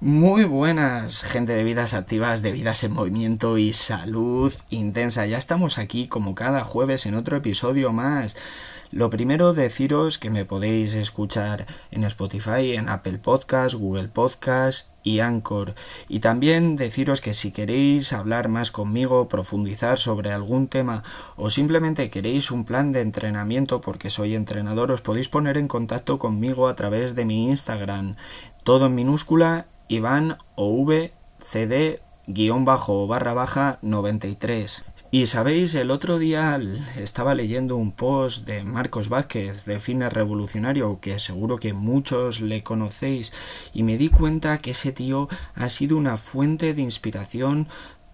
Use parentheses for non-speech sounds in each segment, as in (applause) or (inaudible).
Muy buenas, gente de vidas activas, de vidas en movimiento y salud intensa. Ya estamos aquí como cada jueves en otro episodio más. Lo primero, deciros que me podéis escuchar en Spotify, en Apple Podcast, Google Podcast y Anchor. Y también deciros que si queréis hablar más conmigo, profundizar sobre algún tema o simplemente queréis un plan de entrenamiento porque soy entrenador, os podéis poner en contacto conmigo a través de mi Instagram. Todo en minúscula Iván OV CD guion bajo barra baja 93. Y sabéis, el otro día estaba leyendo un post de Marcos Vázquez de Fines Revolucionario, que seguro que muchos le conocéis, y me di cuenta que ese tío ha sido una fuente de inspiración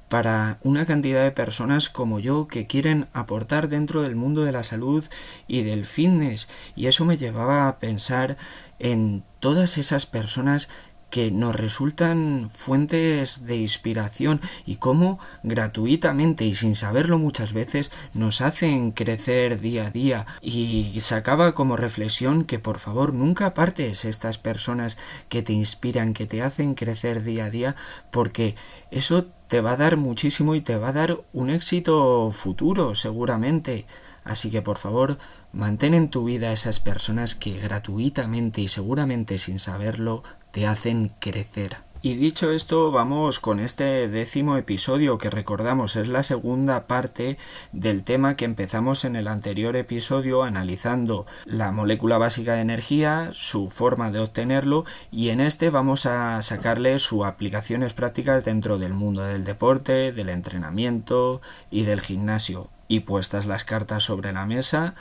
para una cantidad de personas como yo que quieren aportar dentro del mundo de la salud y del fitness. Y eso me llevaba a pensar en todas esas personas que nos resultan fuentes de inspiración y cómo gratuitamente y sin saberlo muchas veces nos hacen crecer día a día y sacaba como reflexión que por favor nunca apartes estas personas que te inspiran, que te hacen crecer día a día porque eso te va a dar muchísimo y te va a dar un éxito futuro seguramente. Así que por favor mantén en tu vida a esas personas que gratuitamente y seguramente sin saberlo te hacen crecer. Y dicho esto, vamos con este décimo episodio que recordamos es la segunda parte del tema que empezamos en el anterior episodio analizando la molécula básica de energía, su forma de obtenerlo y en este vamos a sacarle sus aplicaciones prácticas dentro del mundo del deporte, del entrenamiento y del gimnasio. Y puestas las cartas sobre la mesa,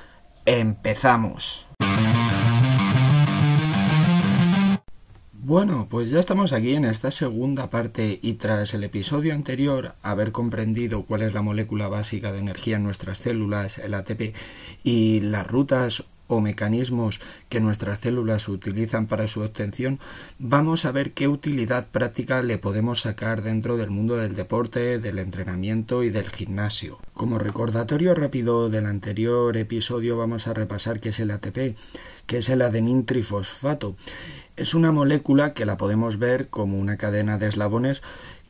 empezamos. Bueno, pues ya estamos aquí en esta segunda parte y tras el episodio anterior haber comprendido cuál es la molécula básica de energía en nuestras células, el ATP, y las rutas o mecanismos que nuestras células utilizan para su obtención, vamos a ver qué utilidad práctica le podemos sacar dentro del mundo del deporte, del entrenamiento y del gimnasio. Como recordatorio rápido del anterior episodio vamos a repasar qué es el ATP, que es el adenín trifosfato es una molécula que la podemos ver como una cadena de eslabones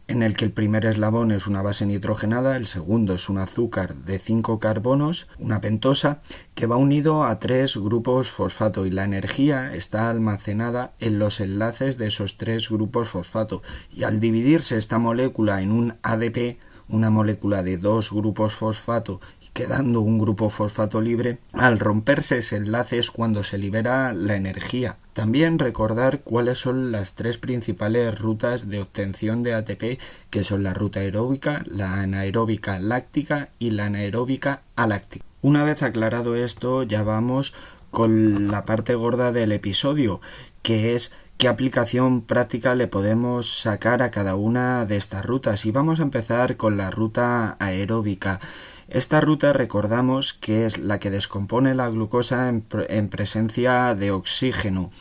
en el que el primer eslabón es una base nitrogenada, el segundo es un azúcar de cinco carbonos, una pentosa, que va unido a tres grupos fosfato y la energía está almacenada en los enlaces de esos tres grupos fosfato. Y al dividirse esta molécula en un ADP, una molécula de dos grupos fosfato quedando un grupo fosfato libre, al romperse ese enlace es cuando se libera la energía. También recordar cuáles son las tres principales rutas de obtención de ATP, que son la ruta aeróbica, la anaeróbica láctica y la anaeróbica aláctica. Una vez aclarado esto, ya vamos con la parte gorda del episodio, que es qué aplicación práctica le podemos sacar a cada una de estas rutas. Y vamos a empezar con la ruta aeróbica. Esta ruta recordamos que es la que descompone la glucosa en, presencia de oxígeno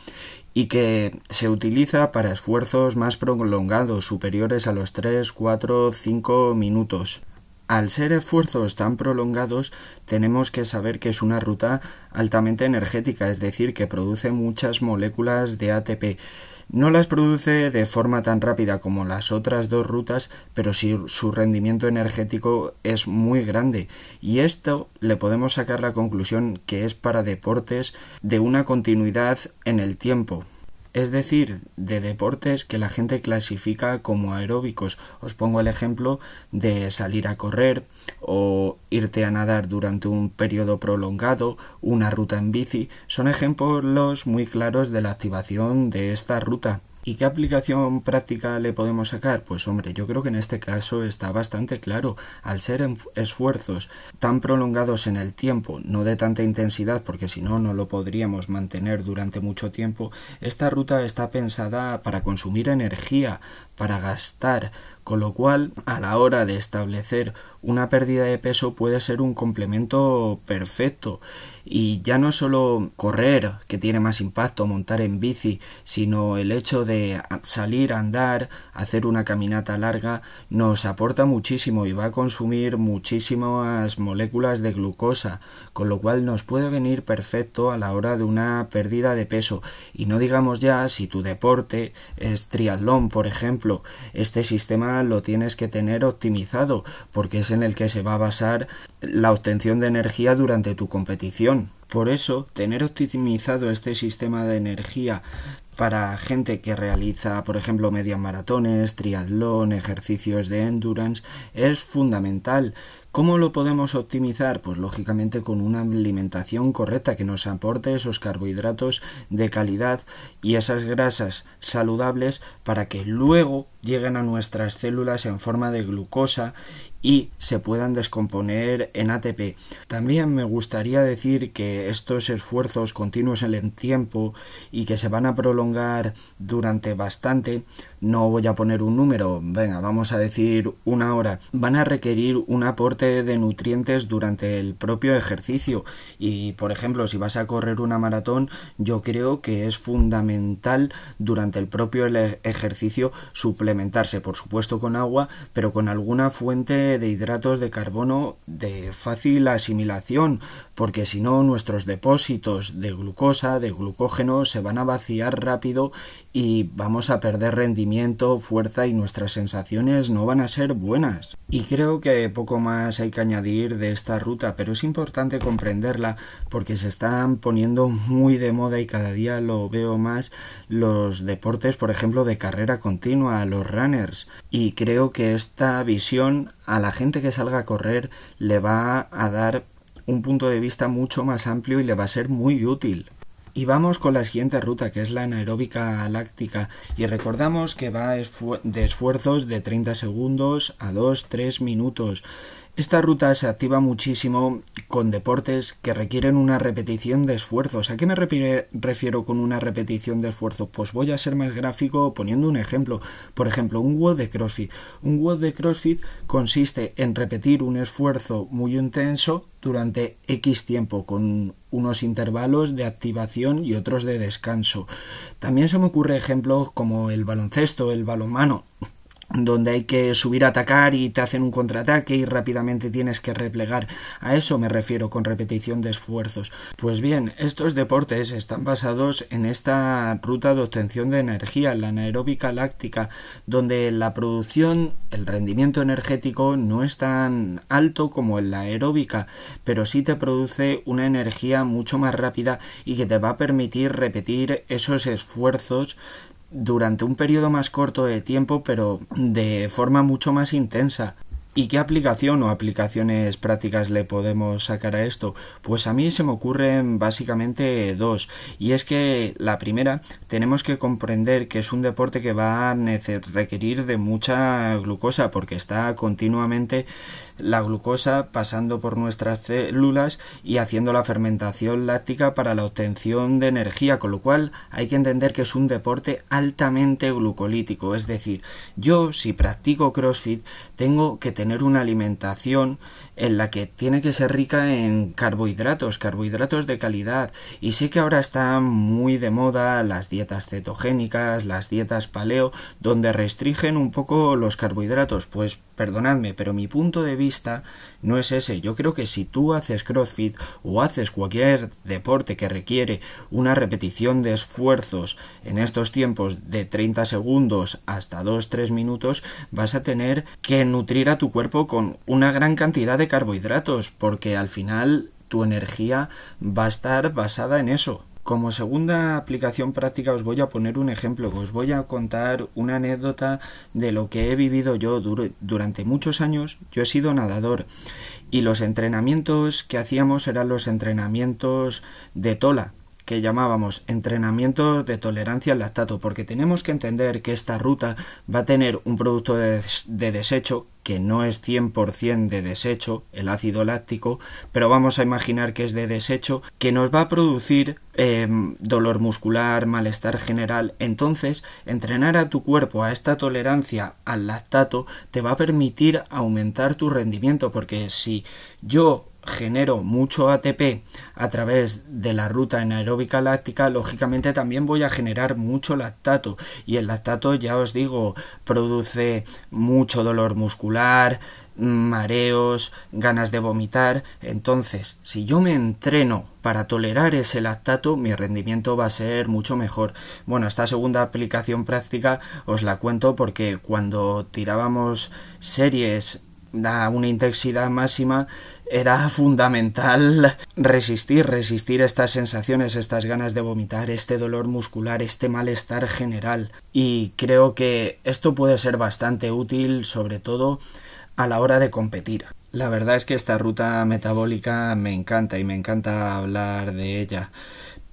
y que se utiliza para esfuerzos más prolongados, superiores a los 3, 4, 5 minutos. Al ser esfuerzos tan prolongados, tenemos que saber que es una ruta altamente energética, es decir, que produce muchas moléculas de ATP. No las produce de forma tan rápida como las otras dos rutas, pero sí su rendimiento energético es muy grande. Y esto le podemos sacar la conclusión que es para deportes de una continuidad en el tiempo es decir, de deportes que la gente clasifica como aeróbicos. Os pongo el ejemplo de salir a correr o irte a nadar durante un periodo prolongado, una ruta en bici, son ejemplos muy claros de la activación de esta ruta. ¿Y qué aplicación práctica le podemos sacar? Pues hombre, yo creo que en este caso está bastante claro. Al ser esfuerzos tan prolongados en el tiempo, no de tanta intensidad, porque si no, no lo podríamos mantener durante mucho tiempo, esta ruta está pensada para consumir energía, para gastar, con lo cual a la hora de establecer una pérdida de peso puede ser un complemento perfecto. Y ya no solo correr que tiene más impacto montar en bici sino el hecho de salir a andar hacer una caminata larga nos aporta muchísimo y va a consumir muchísimas moléculas de glucosa con lo cual nos puede venir perfecto a la hora de una pérdida de peso. Y no digamos ya si tu deporte es triatlón por ejemplo este sistema lo tienes que tener optimizado porque es en el que se va a basar la obtención de energía durante tu competición. Por eso, tener optimizado este sistema de energía para gente que realiza, por ejemplo, medias maratones, triatlón, ejercicios de endurance, es fundamental. ¿Cómo lo podemos optimizar? Pues lógicamente con una alimentación correcta que nos aporte esos carbohidratos de calidad y esas grasas saludables para que luego lleguen a nuestras células en forma de glucosa y se puedan descomponer en ATP. También me gustaría decir que estos esfuerzos continuos en el tiempo y que se van a prolongar durante bastante, no voy a poner un número, venga, vamos a decir una hora, van a requerir un aporte de nutrientes durante el propio ejercicio. Y por ejemplo si vas a correr una maratón yo creo que es fundamental durante el propio ejercicio suplementarse por supuesto con agua pero con alguna fuente de hidratos de carbono de fácil asimilación, porque si no nuestros depósitos de glucosa, de glucógeno, se van a vaciar rápido y vamos a perder rendimiento, fuerza y nuestras sensaciones no van a ser buenas. Y creo que poco más hay que añadir de esta ruta, pero es importante comprenderla porque se están poniendo muy de moda y cada día lo veo más los deportes, por ejemplo, de carrera continua, los runners. Y creo que esta visión a la gente que salga a correr le va a dar un punto de vista mucho más amplio y le va a ser muy útil. Y vamos con la siguiente ruta, que es la anaeróbica láctica, y recordamos que va de esfuerzos de 30 segundos a 2-3 minutos. Esta ruta se activa muchísimo con deportes que requieren una repetición de esfuerzos. ¿A qué me refiero con una repetición de esfuerzos? Pues voy a ser más gráfico poniendo un ejemplo. Por ejemplo, un WOD de CrossFit. Un WOD de CrossFit consiste en repetir un esfuerzo muy intenso durante X tiempo con unos intervalos de activación y otros de descanso. También se me ocurre ejemplos como el baloncesto, el balonmano donde hay que subir a atacar y te hacen un contraataque y rápidamente tienes que replegar. A eso me refiero con repetición de esfuerzos. Pues bien, estos deportes están basados en esta ruta de obtención de energía, la anaeróbica láctica, donde la producción, el rendimiento energético no es tan alto como en la aeróbica, pero sí te produce una energía mucho más rápida y que te va a permitir repetir esos esfuerzos durante un periodo más corto de tiempo, pero de forma mucho más intensa. ¿Y qué aplicación o aplicaciones prácticas le podemos sacar a esto? Pues a mí se me ocurren básicamente dos. Y es que la primera, tenemos que comprender que es un deporte que va a requerir de mucha glucosa porque está continuamente la glucosa pasando por nuestras células y haciendo la fermentación láctica para la obtención de energía, con lo cual hay que entender que es un deporte altamente glucolítico, es decir, yo si practico CrossFit tengo que tener una alimentación en la que tiene que ser rica en carbohidratos, carbohidratos de calidad. Y sé que ahora están muy de moda las dietas cetogénicas, las dietas paleo, donde restringen un poco los carbohidratos. Pues perdonadme, pero mi punto de vista no es ese. Yo creo que si tú haces CrossFit o haces cualquier deporte que requiere una repetición de esfuerzos en estos tiempos de 30 segundos hasta 2-3 minutos, vas a tener que nutrir a tu cuerpo con una gran cantidad de carbohidratos, porque al final tu energía va a estar basada en eso. Como segunda aplicación práctica os voy a poner un ejemplo, os voy a contar una anécdota de lo que he vivido yo durante muchos años. Yo he sido nadador y los entrenamientos que hacíamos eran los entrenamientos de tola, que llamábamos entrenamiento de tolerancia al lactato, porque tenemos que entender que esta ruta va a tener un producto de, de desecho que no es 100% de desecho, el ácido láctico, pero vamos a imaginar que es de desecho, que nos va a producir eh, dolor muscular, malestar general. Entonces, entrenar a tu cuerpo a esta tolerancia al lactato te va a permitir aumentar tu rendimiento, porque si yo genero mucho ATP a través de la ruta anaeróbica láctica, lógicamente también voy a generar mucho lactato y el lactato ya os digo produce mucho dolor muscular, mareos, ganas de vomitar. Entonces, si yo me entreno para tolerar ese lactato, mi rendimiento va a ser mucho mejor. Bueno, esta segunda aplicación práctica os la cuento porque cuando tirábamos series da una intensidad máxima, era fundamental (laughs) resistir, resistir estas sensaciones, estas ganas de vomitar, este dolor muscular, este malestar general. Y creo que esto puede ser bastante útil, sobre todo a la hora de competir. La verdad es que esta ruta metabólica me encanta y me encanta hablar de ella.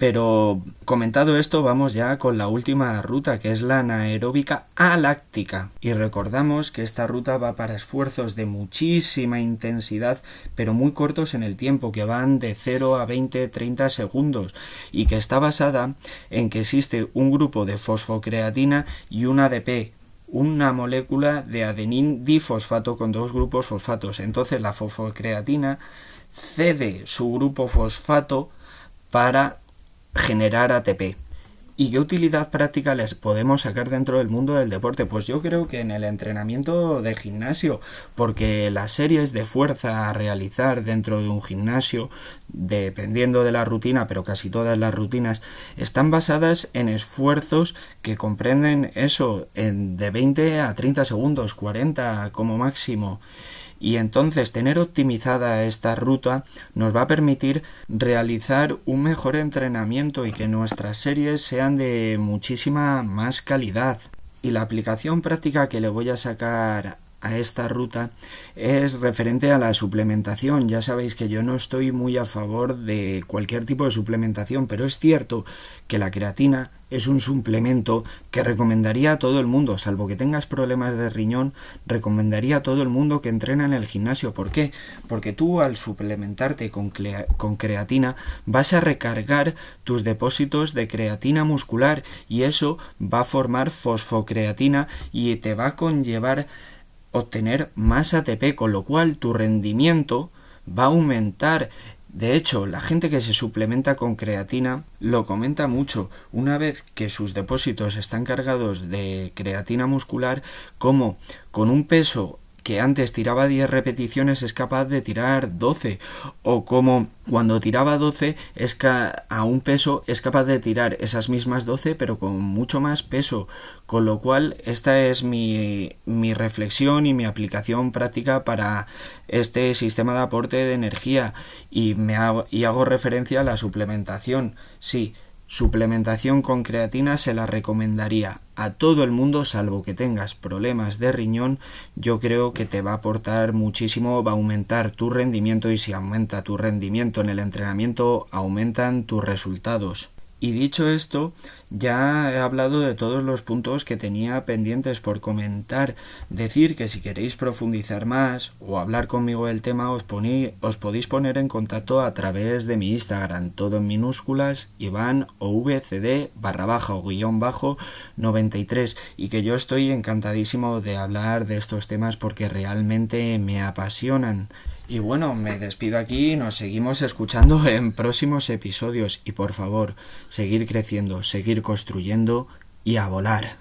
Pero comentado esto, vamos ya con la última ruta, que es la anaeróbica aláctica. Y recordamos que esta ruta va para esfuerzos de muchísima intensidad, pero muy cortos en el tiempo, que van de 0 a 20, 30 segundos, y que está basada en que existe un grupo de fosfocreatina y un ADP, una molécula de adenín difosfato con dos grupos fosfatos. Entonces la fosfocreatina cede su grupo fosfato para generar ATP. ¿Y qué utilidad práctica les podemos sacar dentro del mundo del deporte? Pues yo creo que en el entrenamiento de gimnasio, porque las series de fuerza a realizar dentro de un gimnasio, dependiendo de la rutina, pero casi todas las rutinas, están basadas en esfuerzos que comprenden eso, en de 20 a 30 segundos, 40 como máximo y entonces tener optimizada esta ruta nos va a permitir realizar un mejor entrenamiento y que nuestras series sean de muchísima más calidad. Y la aplicación práctica que le voy a sacar a esta ruta es referente a la suplementación. Ya sabéis que yo no estoy muy a favor de cualquier tipo de suplementación, pero es cierto que la creatina es un suplemento que recomendaría a todo el mundo, salvo que tengas problemas de riñón, recomendaría a todo el mundo que entrena en el gimnasio. ¿Por qué? Porque tú al suplementarte con, con creatina vas a recargar tus depósitos de creatina muscular y eso va a formar fosfocreatina y te va a conllevar obtener más ATP, con lo cual tu rendimiento va a aumentar. De hecho, la gente que se suplementa con creatina lo comenta mucho. Una vez que sus depósitos están cargados de creatina muscular, como con un peso que antes tiraba 10 repeticiones es capaz de tirar 12 o como cuando tiraba 12 es a un peso es capaz de tirar esas mismas 12 pero con mucho más peso. Con lo cual esta es mi, mi reflexión y mi aplicación práctica para este sistema de aporte de energía. Y, me hago, y hago referencia a la suplementación. Sí Suplementación con creatina se la recomendaría a todo el mundo salvo que tengas problemas de riñón. Yo creo que te va a aportar muchísimo, va a aumentar tu rendimiento y si aumenta tu rendimiento en el entrenamiento aumentan tus resultados. Y dicho esto, ya he hablado de todos los puntos que tenía pendientes por comentar. Decir que si queréis profundizar más o hablar conmigo del tema, os, podéis poner en contacto a través de mi Instagram, todo en minúsculas, Iván OVCD barra baja o guion bajo 93. Y que yo estoy encantadísimo de hablar de estos temas porque realmente me apasionan. Y bueno, me despido aquí, nos seguimos escuchando (laughs) en próximos episodios y por favor, seguir creciendo, seguir construyendo y a volar.